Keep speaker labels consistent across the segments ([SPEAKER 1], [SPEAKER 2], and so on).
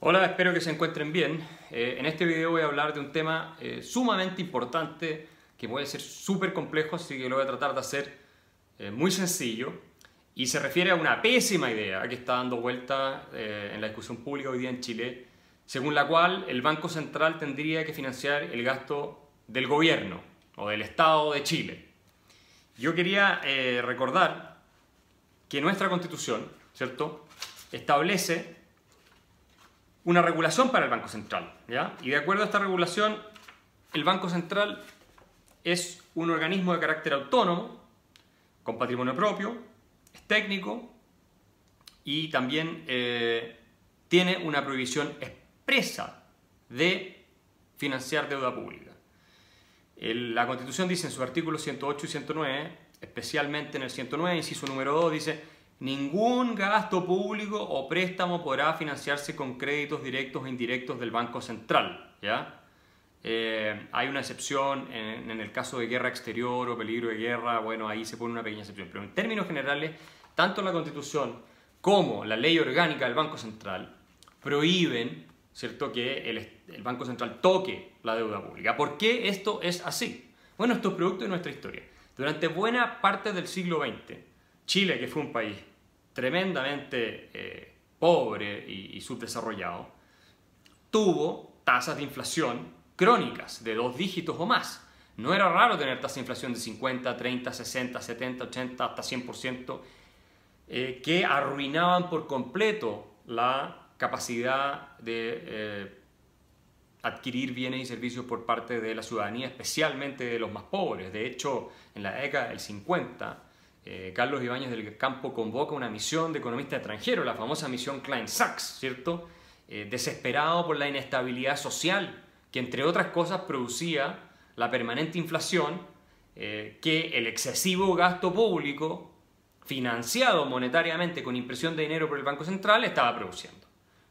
[SPEAKER 1] Hola, espero que se encuentren bien. Eh, en este video voy a hablar de un tema eh, sumamente importante que puede ser súper complejo, así que lo voy a tratar de hacer eh, muy sencillo. Y se refiere a una pésima idea que está dando vuelta en la discusión pública hoy día en Chile, según la cual el Banco Central tendría que financiar el gasto del gobierno o del Estado de Chile. Yo quería recordar que nuestra constitución, ¿cierto?, establece una regulación para el Banco Central. ¿ya? Y de acuerdo a esta regulación, el Banco Central es un organismo de carácter autónomo, con patrimonio propio, es técnico y también eh, tiene una prohibición expresa de financiar deuda pública. la Constitución dice en sus artículos 108 y 109, especialmente en el 109, inciso número 2, dice Ningún gasto público o préstamo podrá financiarse con créditos directos o indirectos del Banco Central. ¿ya? Eh, hay una excepción en, en, el caso de guerra exterior o peligro de guerra, bueno, ahí se pone una pequeña excepción. Pero en términos generales, tanto la Constitución como la ley orgánica del Banco Central prohíben ¿cierto? que el, el Banco Central toque la deuda pública. ¿Por qué esto es así? Bueno, esto es producto de nuestra historia. Durante buena parte del siglo XX, Chile, que fue un país tremendamente eh, pobre y, subdesarrollado, tuvo tasas de inflación crónicas de dos dígitos o más. No era raro tener tasas de inflación de 50, 30, 60, 70, 80, hasta 100%, eh, que arruinaban por completo la capacidad de eh, adquirir bienes y servicios por parte de la ciudadanía, especialmente de los más pobres. De hecho, en la década del 50, eh, Carlos Ibáñez del Campo convoca una misión de economista extranjero, la famosa misión Klein-Sachs, ¿cierto? Eh, desesperado por la inestabilidad social que, entre otras cosas, producía la permanente inflación eh, que el excesivo gasto público, financiado monetariamente con impresión de dinero por el Banco Central, estaba produciendo.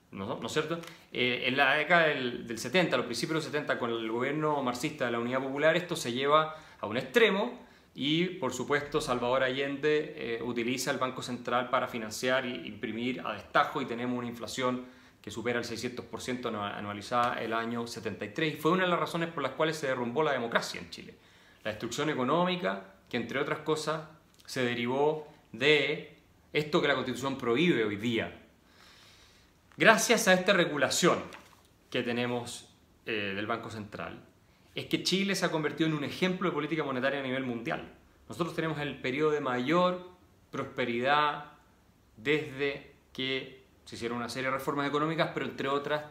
[SPEAKER 1] ¿No, es cierto? en la década del, del 70, a los principios de los 70, con el gobierno marxista de la Unidad Popular, esto se lleva a un extremo y, por supuesto, Salvador Allende eh, utiliza el Banco Central para financiar e imprimir a destajo y tenemos una inflación que supera el 600% anualizada el año 73. Y fue una de las razones por las cuales se derrumbó la democracia en Chile. La destrucción económica, que entre otras cosas se derivó de esto que la Constitución prohíbe hoy día. Gracias a esta regulación que tenemos eh, del Banco Central, es que Chile se ha convertido en un ejemplo de política monetaria a nivel mundial. Nosotros tenemos el periodo de mayor prosperidad desde que se hicieron una serie de reformas económicas, pero entre otras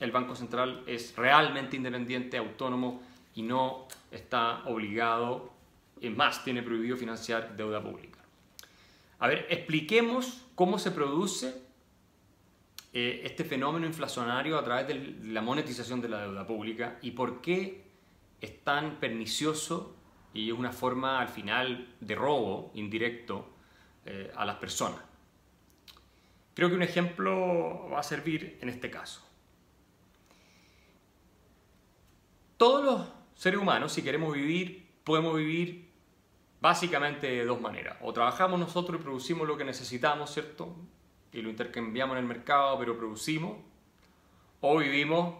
[SPEAKER 1] el Banco Central es realmente independiente, autónomo y no está obligado, es más, tiene prohibido financiar deuda pública. A ver, expliquemos cómo se produce eh, este fenómeno inflacionario a través de la monetización de la deuda pública y por qué es tan pernicioso y es una forma al final de robo indirecto eh, a las personas. Creo que un ejemplo va a servir en este caso. Todos los seres humanos, si queremos vivir, podemos vivir básicamente de dos maneras. O trabajamos nosotros y producimos lo que necesitamos, ¿cierto? Y lo intercambiamos en el mercado, pero producimos, o vivimos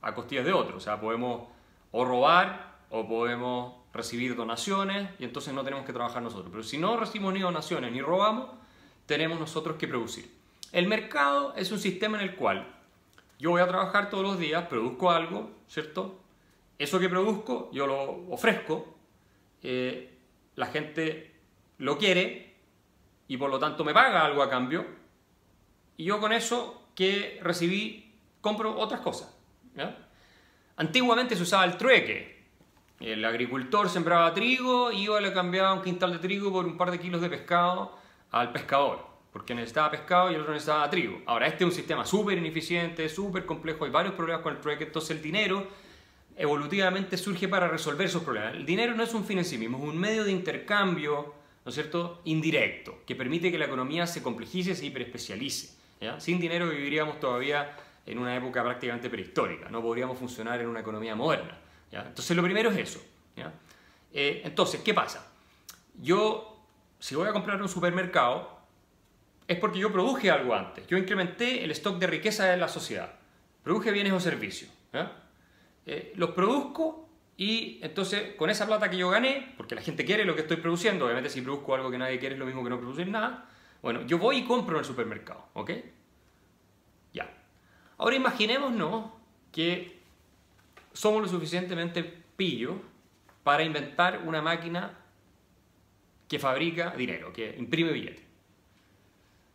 [SPEAKER 1] a costillas de otros. O sea, podemos o robar o podemos recibir donaciones y entonces no tenemos que trabajar nosotros. Pero si no recibimos ni donaciones ni robamos, tenemos nosotros que producir. El mercado es un sistema en el cual yo voy a trabajar todos los días, produzco algo, ¿cierto? Eso que produzco yo lo ofrezco, eh, la gente lo quiere y por lo tanto me paga algo a cambio y yo con eso que recibí compro otras cosas. Antiguamente se usaba el trueque. El agricultor sembraba trigo y iba a le cambiaba un quintal de trigo por un par de kilos de pescado al pescador, porque necesitaba pescado y el otro necesitaba trigo. Ahora, este es un sistema súper ineficiente, súper complejo, hay varios problemas con el trueque, entonces el dinero evolutivamente surge para resolver esos problemas. El dinero no es un fin en sí mismo, es un medio de intercambio, ¿no es cierto?, indirecto, que permite que la economía se complejice y se hiperespecialice. Sin dinero viviríamos todavía en una época prácticamente prehistórica, no podríamos funcionar en una economía moderna. Entonces lo primero es eso. Eh, entonces, ¿qué pasa? Yo, si voy a comprar un supermercado, es porque yo produje algo antes. Yo incrementé el stock de riqueza de la sociedad. Produje bienes o servicios. Eh, los produzco y entonces con esa plata que yo gané, porque la gente quiere lo que estoy produciendo, obviamente si produzco algo que nadie quiere es lo mismo que no producir nada, bueno, yo voy y compro en el supermercado, ¿ok? Ya. Ahora imaginémonos que somos lo suficientemente pillos para inventar una máquina que fabrica dinero, que imprime billetes.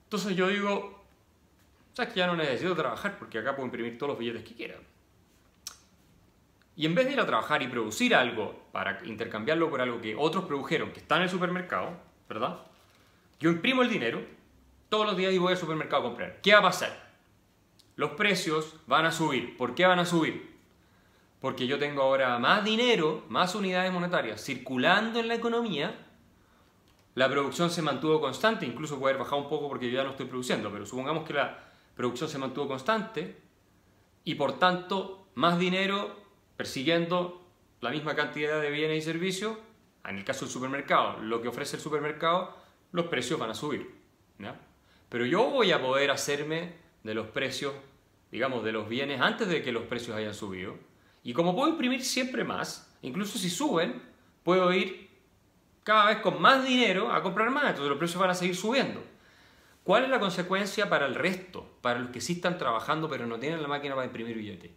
[SPEAKER 1] Entonces yo digo, sabes que ya no necesito trabajar porque acá puedo imprimir todos los billetes que quiera. Y en vez de ir a trabajar y producir algo para intercambiarlo por algo que otros produjeron, que está en el supermercado, ¿verdad? Yo imprimo el dinero todos los días y voy al supermercado a comprar. ¿Qué va a pasar? Los precios van a subir. ¿Por qué van a subir? Porque yo tengo ahora más dinero, más unidades monetarias circulando en la economía. La producción se mantuvo constante, incluso puede haber bajado un poco porque yo ya no estoy produciendo, pero supongamos que la producción se mantuvo constante y por tanto más dinero persiguiendo la misma cantidad de bienes y servicios, en el caso del supermercado, lo que ofrece el supermercado, los precios van a subir. Pero yo voy a poder hacerme de los precios, digamos, de los bienes antes de que los precios hayan subido. Y como puedo imprimir siempre más, incluso si suben, puedo ir cada vez con más dinero a comprar más, entonces los precios van a seguir subiendo. ¿Cuál es la consecuencia para el resto, para los que sí están trabajando pero no tienen la máquina para imprimir billetes?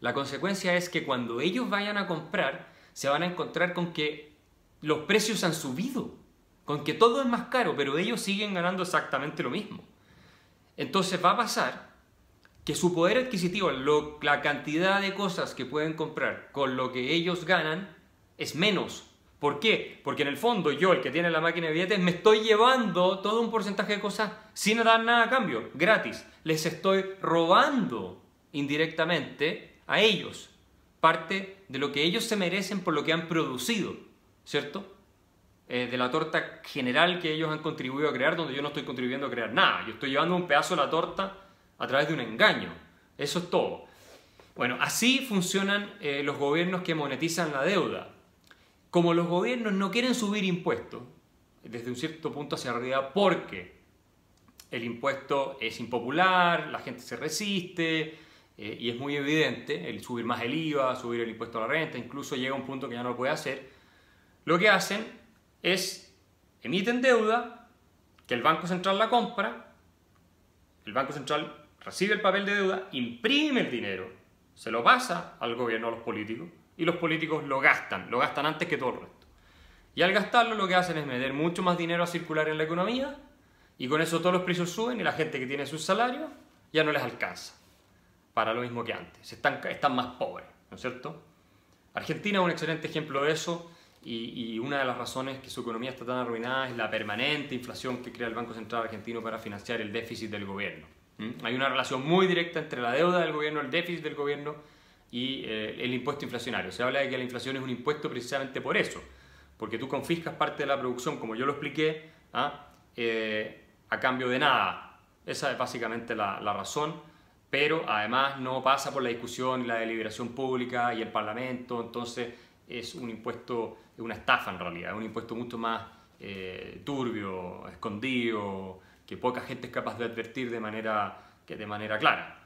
[SPEAKER 1] La consecuencia es que cuando ellos vayan a comprar, se van a encontrar con que los precios han subido, con todo es más caro, pero ellos siguen ganando exactamente lo mismo. Entonces va a pasar que su poder adquisitivo, la cantidad de cosas que pueden comprar con lo que ellos ganan, es menos. ¿Por qué? Porque en el fondo yo, el que tiene la máquina de billetes, me estoy llevando todo un porcentaje de cosas sin dar nada a cambio, gratis. Les estoy robando indirectamente a ellos, parte de lo que ellos se merecen por lo que han producido, ¿cierto? Eh, de la torta general que ellos han contribuido a crear, donde yo no estoy contribuyendo a crear nada, yo estoy llevando un pedazo de la torta a través de un engaño, eso es todo. Bueno, así funcionan eh, los gobiernos que monetizan la deuda. Como los gobiernos no quieren subir impuestos, desde un cierto punto hacia arriba, porque el impuesto es impopular, la gente se resiste, eh, y es muy evidente el subir más el IVA, subir el impuesto a la renta, incluso llega un punto que ya no lo puede hacer, lo que hacen es emiten deuda, que el Banco Central la compra, el Banco Central recibe el papel de deuda, imprime el dinero, se lo pasa al gobierno, a los políticos, y los políticos lo gastan, lo gastan antes que todo el resto. Y al gastarlo lo que hacen es meter mucho más dinero a circular en la economía, y con eso todos los precios suben y la gente que tiene sus salarios ya no les alcanza para lo mismo que antes. Están, están más pobres, ¿no es cierto? Argentina es un excelente ejemplo de eso y, una de las razones que su economía está tan arruinada es la permanente inflación que crea el Banco Central argentino para financiar el déficit del gobierno. Hay una relación muy directa entre la deuda del gobierno, el déficit del gobierno y eh, el impuesto inflacionario. Se habla de que la inflación es un impuesto precisamente por eso, porque tú confiscas parte de la producción, como yo lo expliqué, ¿ah? eh, a cambio de nada. Esa es básicamente la, la razón pero además no pasa por la discusión y la deliberación pública y el Parlamento, entonces es un impuesto, una estafa en realidad, es un impuesto mucho más eh, turbio, escondido, que poca gente es capaz de advertir de manera, que de manera clara.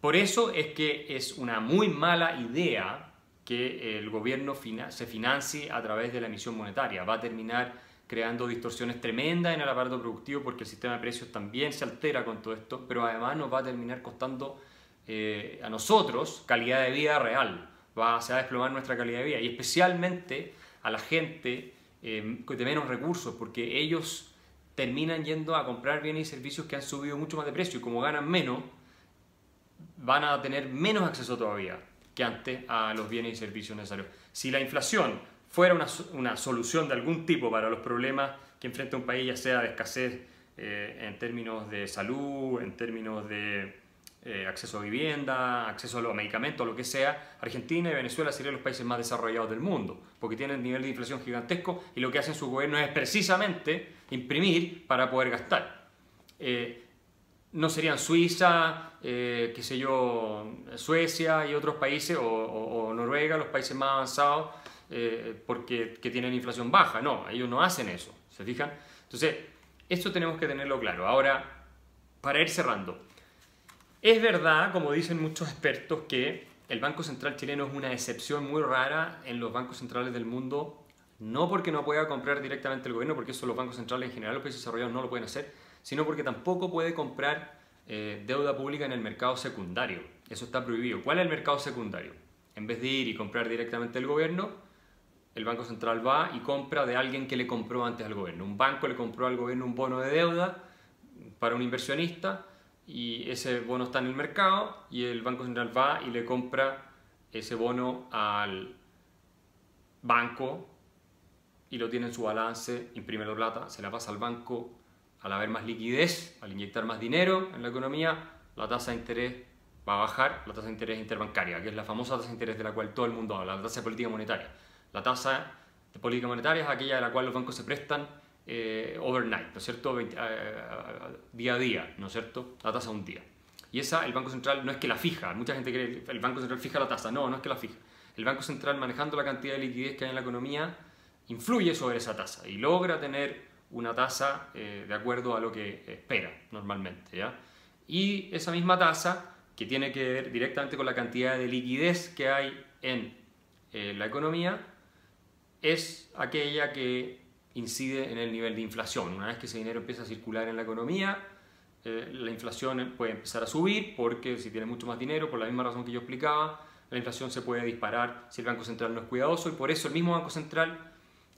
[SPEAKER 1] Por eso es que es una muy mala idea que el gobierno se financie a través de la emisión monetaria. Va a terminar creando distorsiones tremendas en el aparato productivo porque el sistema de precios también se altera con todo esto, pero además nos va a terminar costando eh, a nosotros calidad de vida real, va, se va a desplomar nuestra calidad de vida y especialmente a la gente eh, de menos recursos porque ellos terminan yendo a comprar bienes y servicios que han subido mucho más de precio y como ganan menos, van a tener menos acceso todavía que antes a los bienes y servicios necesarios. Si la inflación fuera una, una, solución de algún tipo para los problemas que enfrenta un país, ya sea de escasez eh, en términos de salud, en términos de eh, acceso a vivienda, acceso a los medicamentos, lo que sea, Argentina y Venezuela serían los países más desarrollados del mundo, porque tienen nivel de inflación gigantesco y lo que hacen sus gobiernos es precisamente imprimir para poder gastar. Eh, no serían Suiza, qué sé yo, Suecia y otros países, o, Noruega, los países más avanzados, eh, porque que tienen inflación baja. No, ellos no hacen eso, ¿se fijan? Entonces, Eso tenemos que tenerlo claro. Ahora, para ir cerrando, es verdad, como dicen muchos expertos, que el Banco Central chileno es una excepción muy rara en los bancos centrales del mundo, no porque no pueda comprar directamente el gobierno, porque eso los bancos centrales en general, los países desarrollados no lo pueden hacer, sino porque tampoco puede comprar eh, deuda pública en el mercado secundario. Eso está prohibido. ¿Cuál es el mercado secundario? En vez de ir y comprar directamente el gobierno, el Banco Central va y compra de alguien que le compró antes al gobierno. Un banco le compró al gobierno un bono de deuda para un inversionista y ese bono está en el mercado y el Banco Central va y le compra ese bono al banco y lo tiene en su balance, imprime la plata, se la pasa al banco, al haber más liquidez, al inyectar más dinero en la economía, la tasa de interés va a bajar, la tasa de interés interbancaria, que es la famosa tasa de interés de la cual todo el mundo habla, la tasa de política monetaria. La tasa de política monetaria es aquella de la cual los bancos se prestan eh, overnight, ¿no es cierto? Eh, día a día, ¿no es cierto? La tasa un día. Y esa el Banco Central no es que la fija, mucha gente cree que el Banco Central fija la tasa, no, no es que la fija. El Banco Central manejando la cantidad de liquidez que hay en la economía influye sobre esa tasa y logra tener una tasa eh, de acuerdo a lo que espera normalmente. ¿ya? Y esa misma tasa, que tiene que ver directamente con la cantidad de liquidez que hay en eh, la economía, es aquella que incide en el nivel de inflación. Una vez que ese dinero empieza a circular en la economía, eh, la inflación puede empezar a subir porque si tiene mucho más dinero, por la misma razón que yo explicaba, la inflación se puede disparar si el Banco Central no es cuidadoso y por eso el mismo Banco Central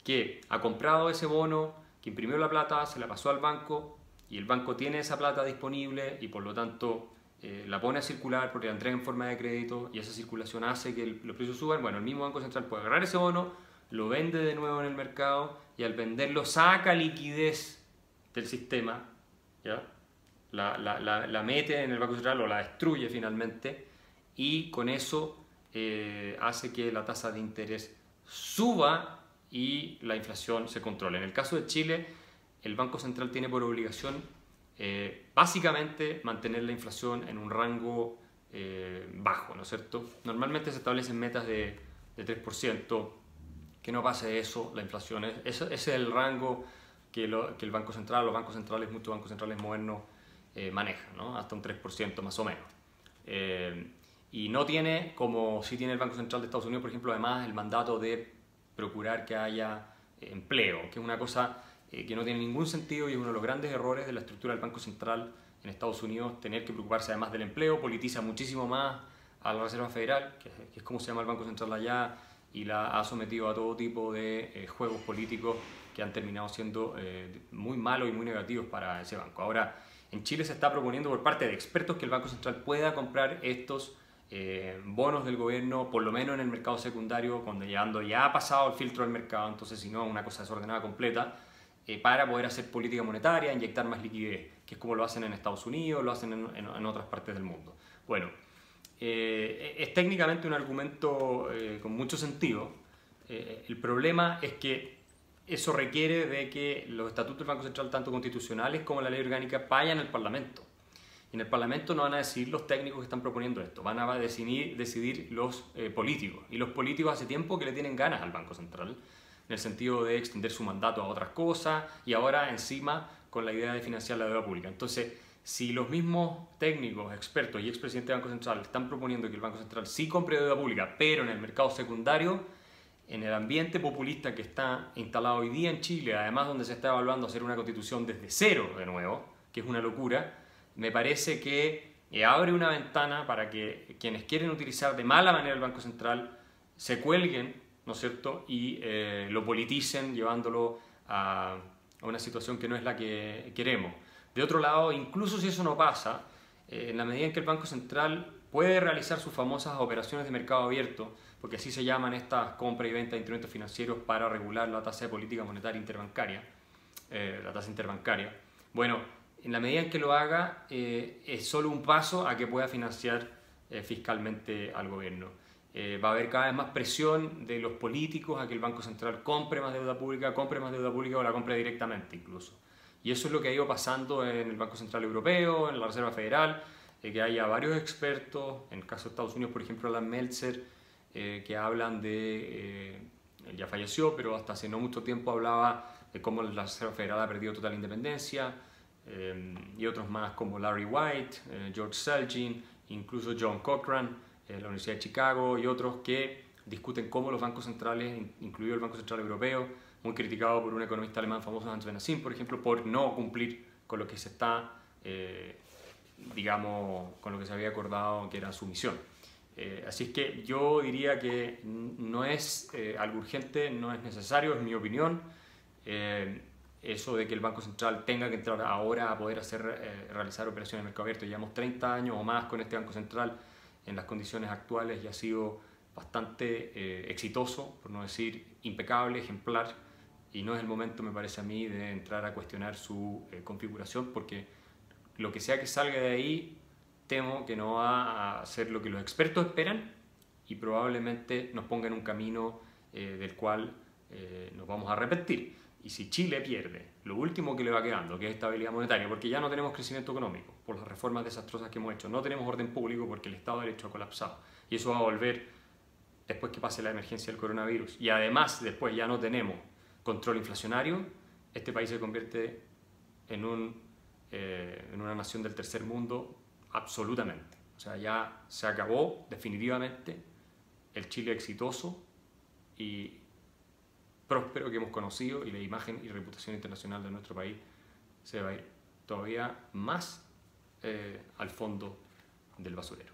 [SPEAKER 1] que ha comprado ese bono, que imprimió la plata, se la pasó al banco y el banco tiene esa plata disponible y por lo tanto eh, la pone a circular porque la entrega en forma de crédito y esa circulación hace que los precios suban, bueno, el mismo Banco Central puede agarrar ese bono, lo vende de nuevo en el mercado y al venderlo saca liquidez del sistema, ¿ya? La, mete en el Banco Central o la destruye finalmente y con eso eh, hace que la tasa de interés suba y la inflación se controla. En el caso de Chile, el Banco Central tiene por obligación eh, básicamente mantener la inflación en un rango eh, bajo, ¿no es cierto? Normalmente se establecen metas de, de 3%, que no pase eso, la inflación. Es, ese es el rango que, lo, que, el Banco Central, los bancos centrales, muchos bancos centrales modernos eh, manejan, ¿no? hasta un 3% más o menos. y no tiene, como sí tiene el Banco Central de Estados Unidos, por ejemplo, además el mandato de procurar que haya eh, empleo, que es una cosa eh, que no tiene ningún sentido y es uno de los grandes errores de la estructura del Banco Central en Estados Unidos, tener que preocuparse además del empleo, politiza muchísimo más a la Reserva Federal, que, es como se llama el Banco Central allá, y la ha sometido a todo tipo de eh, juegos políticos que han terminado siendo muy malos y muy negativos para ese banco. Ahora, en Chile se está proponiendo por parte de expertos que el Banco Central pueda comprar estos eh, bonos del gobierno, por lo menos en el mercado secundario, cuando llegando ya ha pasado el filtro del mercado, entonces si no, una cosa desordenada completa, eh, para poder hacer política monetaria, inyectar más liquidez, que es como lo hacen en Estados Unidos, lo hacen en, otras partes del mundo. Bueno, eh, es técnicamente un argumento con mucho sentido. el problema es que eso requiere de que los estatutos del Banco Central, tanto constitucionales como la ley orgánica, vayan al Parlamento. Y en el Parlamento no van a decidir los técnicos que están proponiendo esto, van a decidir, decidir los eh, políticos. Y los políticos hace tiempo que le tienen ganas al Banco Central, en el sentido de extender su mandato a otras cosas y ahora encima con la idea de financiar la deuda pública. Entonces, si los mismos técnicos, expertos y expresidentes del Banco Central están proponiendo que el Banco Central sí compre deuda pública, pero en el mercado secundario, en el ambiente populista que está instalado hoy día en Chile, además donde se está evaluando hacer una constitución desde cero de nuevo, que es una locura, me parece que eh, abre una ventana para que quienes quieren utilizar de mala manera el Banco Central se cuelguen, ¿no es cierto?, y eh, lo politicen llevándolo a, una situación que no es la que queremos. De otro lado, incluso si eso no pasa, eh, en la medida en que el Banco Central puede realizar sus famosas operaciones de mercado abierto, porque así se llaman estas compra y venta de instrumentos financieros para regular la tasa de política monetaria interbancaria, la tasa interbancaria. Bueno, en la medida en que lo haga, eh, es solo un paso a que pueda financiar eh, fiscalmente al gobierno. Eh, va a haber cada vez más presión de los políticos a que el Banco Central compre más deuda pública, compre más deuda pública o la compre directamente incluso. Y eso es lo que ha ido pasando en el Banco Central Europeo, en la Reserva Federal, que haya varios expertos, en el caso de Estados Unidos, por ejemplo, Alan Meltzer, que hablan de, él ya falleció, pero hasta hace no mucho tiempo hablaba de cómo la Reserva Federal ha perdido total independencia, eh, y otros más como Larry White, eh, George Selgin, incluso John Cochran, eh, la Universidad de Chicago y otros que discuten cómo los bancos centrales, incluido el Banco Central Europeo, muy criticado por un economista alemán famoso, Hans Benassin, por ejemplo, por no cumplir con lo que se está, digamos, con lo que se había acordado que era su misión. así es que yo diría que no es algo urgente, no es necesario, es mi opinión eso de que el Banco Central tenga que entrar ahora a poder hacer, eh, realizar operaciones de mercado abierto. Llevamos 30 años o más con este Banco Central en las condiciones actuales y ha sido bastante eh, exitoso, por no decir impecable, ejemplar, y no es el momento, me parece a mí, de entrar a cuestionar su eh, configuración, porque lo que sea que salga de ahí, temo que no va a ser lo que los expertos esperan y probablemente nos ponga en un camino del cual nos vamos a repetir. Y si Chile pierde lo último que le va quedando, que es estabilidad monetaria, porque ya no tenemos crecimiento económico por las reformas desastrosas que hemos hecho, no tenemos orden público porque el Estado de Derecho ha colapsado, y eso va a volver después que pase la emergencia del coronavirus, y además después ya no tenemos control inflacionario, este país se convierte en, un, eh, en una nación del tercer mundo absolutamente. O sea, ya se acabó definitivamente el Chile exitoso y próspero que hemos conocido y la imagen y reputación internacional de nuestro país se va a ir todavía más eh, al fondo del basurero.